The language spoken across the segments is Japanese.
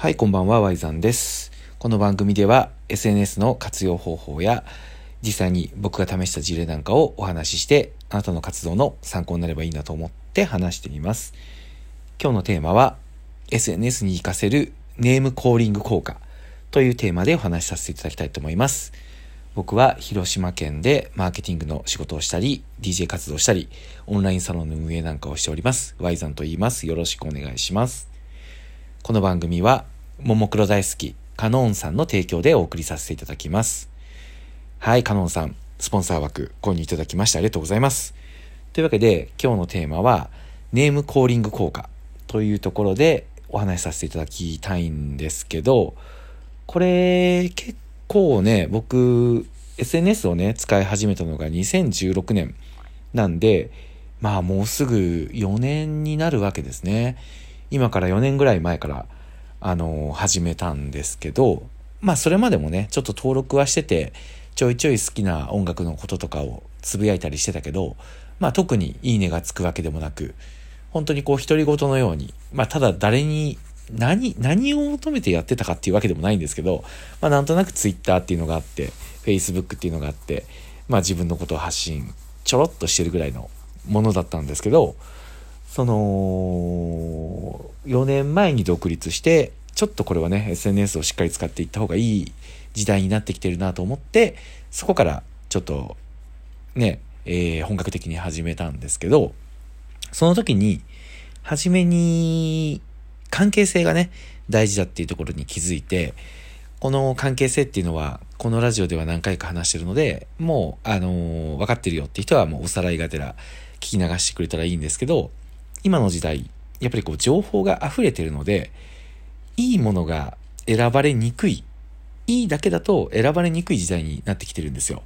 はい、こんばんは、ワイザンです。この番組では SNS の活用方法や実際に僕が試した事例なんかをお話ししてあなたの活動の参考になればいいなと思って話しています。今日のテーマは SNS に活かせるネームコーリング効果というテーマでお話しさせていただきたいと思います。僕は広島県でマーケティングの仕事をしたり、DJ 活動したり、オンラインサロンの運営なんかをしております。ワイザンと言います。よろしくお願いします。この番組は、ももクロ大好き、カノンさんの提供でお送りさせていただきます。はい、カノンさん、スポンサー枠購入いただきましてありがとうございます。というわけで、今日のテーマは、ネームコーリング効果というところでお話しさせていただきたいんですけど、これ結構ね、僕、SNS をね、使い始めたのが2016年なんで、まあもうすぐ4年になるわけですね。今から4年ぐらい前から、あの、始めたんですけど、まあそれまでもね、ちょっと登録はしてて、ちょいちょい好きな音楽のこととかをつぶやいたりしてたけど、まあ特にいいねがつくわけでもなく、本当にこう独り言のように、まあただ誰に、何、何を求めてやってたかっていうわけでもないんですけど、まあなんとなく Twitter っていうのがあって、Facebook っていうのがあって、まあ自分のことを発信、ちょろっとしてるぐらいのものだったんですけど、その、4年前に独立して、ちょっとこれはね、SNS をしっかり使っていった方がいい時代になってきてるなと思って、そこからちょっと、ね、えー本格的に始めたんですけど、その時に、初めに、関係性がね、大事だっていうところに気づいて、この関係性っていうのは、このラジオでは何回か話してるので、もう、あのー分かってるよって人はもうおさらいがてら聞き流してくれたらいいんですけど、今の時代、やっぱりこう情報が溢れてるので、いいものが選ばれにくい、いいだけだと選ばれにくい時代になってきてるんですよ。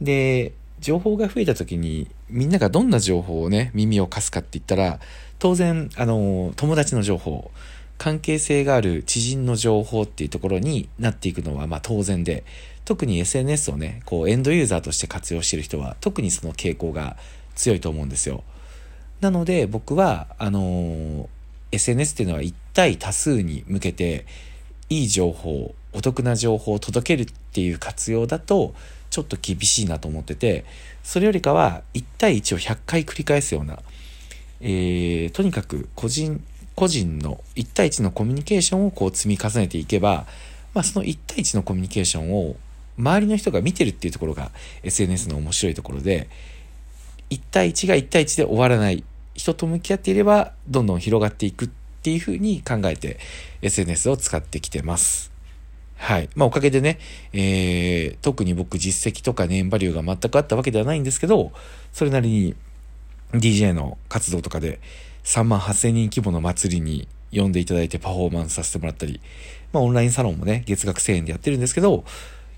で、情報が増えた時に、みんながどんな情報をね、耳を貸すかって言ったら、当然、あの、友達の情報、関係性がある知人の情報っていうところになっていくのはまあ当然で、特に SNS をね、こうエンドユーザーとして活用してる人は特にその傾向が強いと思うんですよ。なので僕は、あの SNS っていうのは一対多数に向けて、いい情報、お得な情報を届けるっていう活用だと、ちょっと厳しいなと思ってて、それよりかは1対1を100回繰り返すような、えー、とにかく個人、個人の1対1のコミュニケーションをこう積み重ねていけば、まあその1対1のコミュニケーションを周りの人が見てるっていうところが SNS の面白いところで、1対1が1対1で終わらない。人と向き合っていればどんどん広がっていくっっていうふうに考えて SNS を使ってきてます。はい。まあおかげでね、えー、特に僕実績とかネームバリューが全くあったわけではないんですけど、それなりに DJ の活動とかで3万8000人規模の祭りに呼んでいただいてパフォーマンスさせてもらったり、まあオンラインサロンもね、月額1000円でやってるんですけど、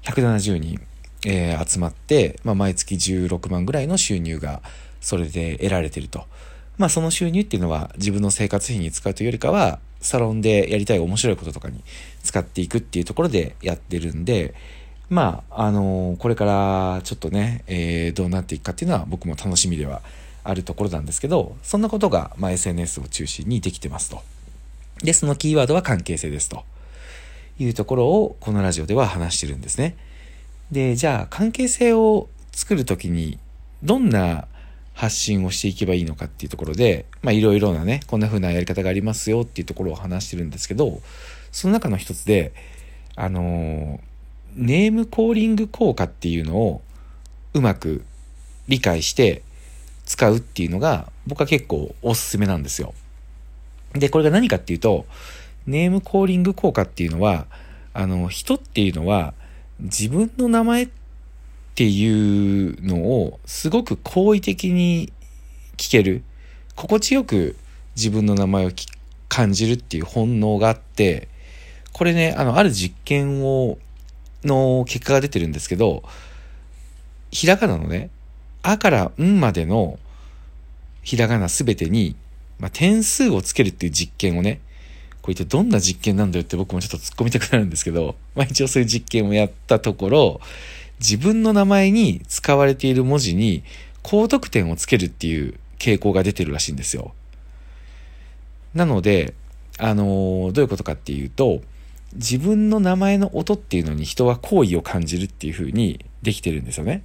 170人、えー集まって、まあ毎月16万ぐらいの収入がそれで得られてると。まあその収入っていうのは自分の生活費に使うというよりかは、サロンでやりたい面白いこととかに使っていくっていうところでやってるんで、まあ、あのこれからちょっとね、えーどうなっていくかっていうのは僕も楽しみではあるところなんですけど、そんなことが、まあ、SNS を中心にできてますと。で、そのキーワードは関係性ですというところをこのラジオでは話してるんですね。で、じゃあ関係性を作るときにどんな発信をしていけばいいのかっていうところで、まあいろいろなね、こんな風なやり方がありますよっていうところを話してるんですけど、その中の一つで、あのネームコーリング効果っていうのをうまく理解して使うっていうのが僕は結構おすすめなんですよ。で、これが何かっていうと、ネームコーリング効果っていうのは、あの、人っていうのは自分の名前ってっていうのをすごく好意的に聞ける。心地よく自分の名前を感じるっていう本能があって、これね、あの、ある実験を、の結果が出てるんですけど、ひらがなのね、あからんまでのひらがなすべてに、まあ、点数をつけるっていう実験をね、これ一体どんな実験なんだよって僕もちょっと突っ込みたくなるんですけど、まあ一応そういう実験をやったところ、自分の名前に使われている文字に高得点をつけるっていう傾向が出てるらしいんですよ。なので、あのどういうことかっていうと、自分の名前の音っていうのに人は好意を感じるっていう風にできてるんですよね。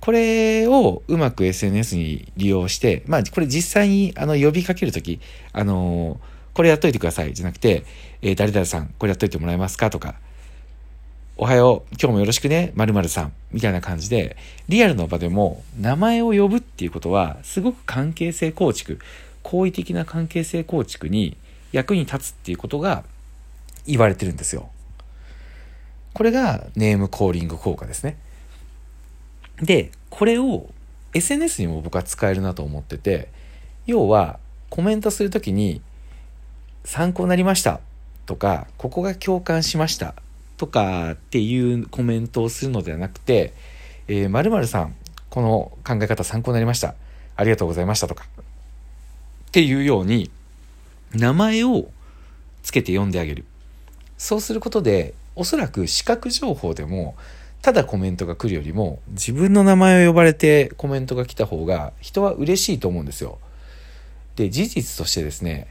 これをうまく SNS に利用して、まあこれ実際にあの呼びかけるとき、あのこれやっといてくださいじゃなくて、えー、誰々さんこれやっといてもらえますかとか、おはよう、今日もよろしくね、〇〇さん、みたいな感じで、リアルの場でも名前を呼ぶっていうことは、すごく関係性構築、好意的な関係性構築に役に立つっていうことが言われてるんですよ。これがネームコーリング効果ですね。で、これを SNS にも僕は使えるなと思ってて、要はコメントするときに参考になりましたとか、ここが共感しましたとかっていうコメントをするのではなくて、えー、〇〇さん、この考え方参考になりました。ありがとうございましたとか。っていうように、名前をつけて読んであげる。そうすることで、おそらく視覚情報でも、ただコメントが来るよりも、自分の名前を呼ばれてコメントが来た方が、人は嬉しいと思うんですよ。で、事実としてですね、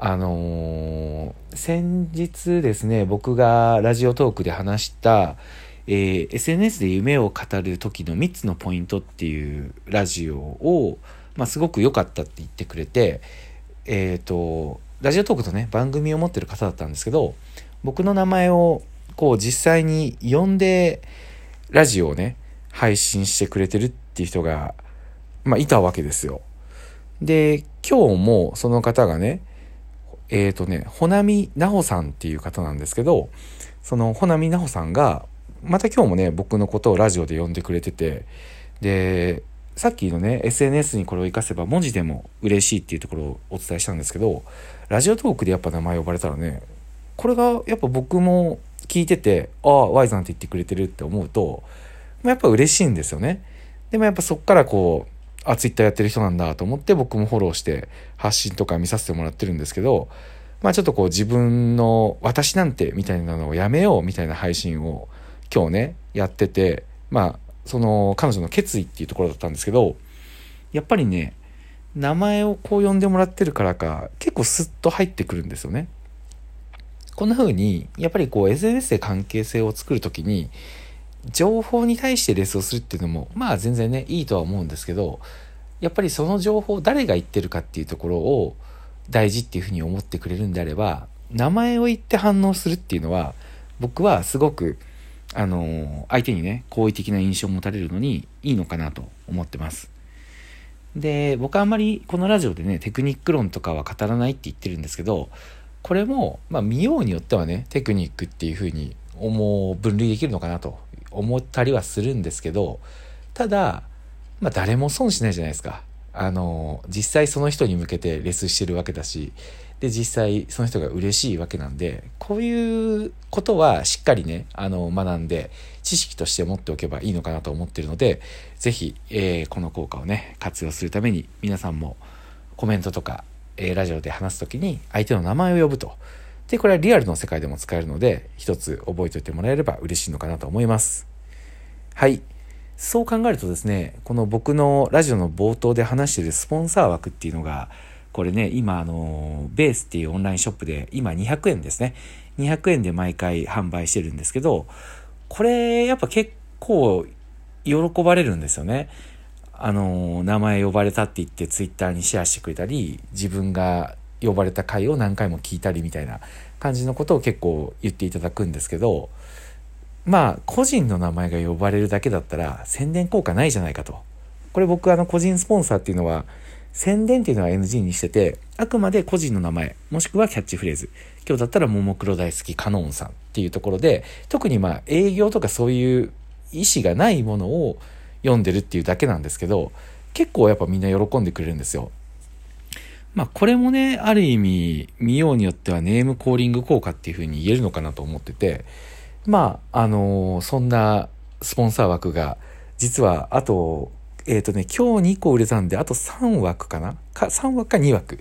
あのー、先日ですね、僕がラジオトークで話した、えー、SNS で夢を語る時の3つのポイントっていうラジオを、まあ、すごく良かったって言ってくれて、えっ、ー、と、ラジオトークとね、番組を持ってる方だったんですけど、僕の名前をこう実際に呼んで、ラジオをね、配信してくれてるっていう人が、まあ、いたわけですよ。で、今日もその方がね、えっ、ー、とね、ほなみなほさんっていう方なんですけど、そのほなみなほさんが、また今日もね、僕のことをラジオで呼んでくれてて、で、さっきのね、SNS にこれを活かせば文字でも嬉しいっていうところをお伝えしたんですけど、ラジオトークでやっぱ名前呼ばれたらね、これがやっぱ僕も聞いてて、ああ、Y さんって言ってくれてるって思うと、やっぱ嬉しいんですよね。でもやっぱそっからこう、あ、ツイッターやってる人なんだと思って僕もフォローして発信とか見させてもらってるんですけど、まあちょっとこう自分の私なんてみたいなのをやめようみたいな配信を今日ね、やってて、まあその彼女の決意っていうところだったんですけど、やっぱりね、名前をこう呼んでもらってるからか結構スッと入ってくるんですよね。こんな風に、やっぱりこう SNS で関係性を作るときに、情報に対してレスをするっていうのも、まあ全然ね、いいとは思うんですけど、やっぱりその情報、誰が言ってるかっていうところを大事っていうふうに思ってくれるんであれば、名前を言って反応するっていうのは、僕はすごく、あの、相手にね、好意的な印象を持たれるのにいいのかなと思ってます。で、僕はあんまりこのラジオでね、テクニック論とかは語らないって言ってるんですけど、これも、まあ見ようによってはね、テクニックっていうふうに思う、分類できるのかなと思ったりはするんですけど、ただ、まあ誰も損しないじゃないですか。あの、実際その人に向けてレスしてるわけだし、で、実際その人が嬉しいわけなんで、こういうことはしっかりね、あの、学んで、知識として持っておけばいいのかなと思ってるので、ぜひ、えー、この効果をね、活用するために、皆さんもコメントとか、えー、ラジオで話すときに相手の名前を呼ぶと。で、これはリアルの世界でも使えるので、一つ覚えておいてもらえれば嬉しいのかなと思います。はい。そう考えるとですね、この僕のラジオの冒頭で話してるスポンサー枠っていうのが、これね、今あの、ベースっていうオンラインショップで、今200円ですね。200円で毎回販売してるんですけど、これやっぱ結構喜ばれるんですよね。あの、名前呼ばれたって言ってツイッターにシェアしてくれたり、自分が呼ばれた回を何回も聞いたりみたいな感じのことを結構言っていただくんですけど、まあ、個人の名前が呼ばれるだけだったら宣伝効果ないじゃないかと。これ僕あの個人スポンサーっていうのは宣伝っていうのは NG にしてて、あくまで個人の名前、もしくはキャッチフレーズ。今日だったらももクロ大好きカノンさんっていうところで、特にまあ営業とかそういう意思がないものを読んでるっていうだけなんですけど、結構やっぱみんな喜んでくれるんですよ。まあこれもね、ある意味見ようによってはネームコーリング効果っていうふうに言えるのかなと思ってて、まあ、あのー、そんなスポンサー枠が実はあと、えっ、ー、とね、今日2個売れたんで、あと3枠かな？か ?3 枠か2枠。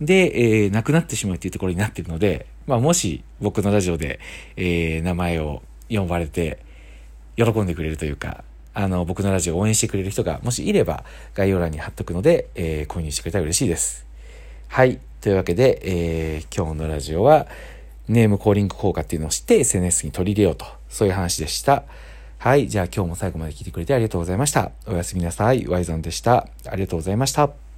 で、えー、なくなってしまうっていうところになっているので、まあもし僕のラジオで、えー、名前を呼ばれて、喜んでくれるというか、あの、僕のラジオを応援してくれる人がもしいれば概要欄に貼っとくので、えー、購入してくれたら嬉しいです。はい。というわけで、えー、今日のラジオは、ネームコーリング効果っていうのを知って SNS に取り入れようと、そういう話でした。はい。じゃあ今日も最後まで聞いてくれてありがとうございました。おやすみなさい。ワイザンでした。ありがとうございました。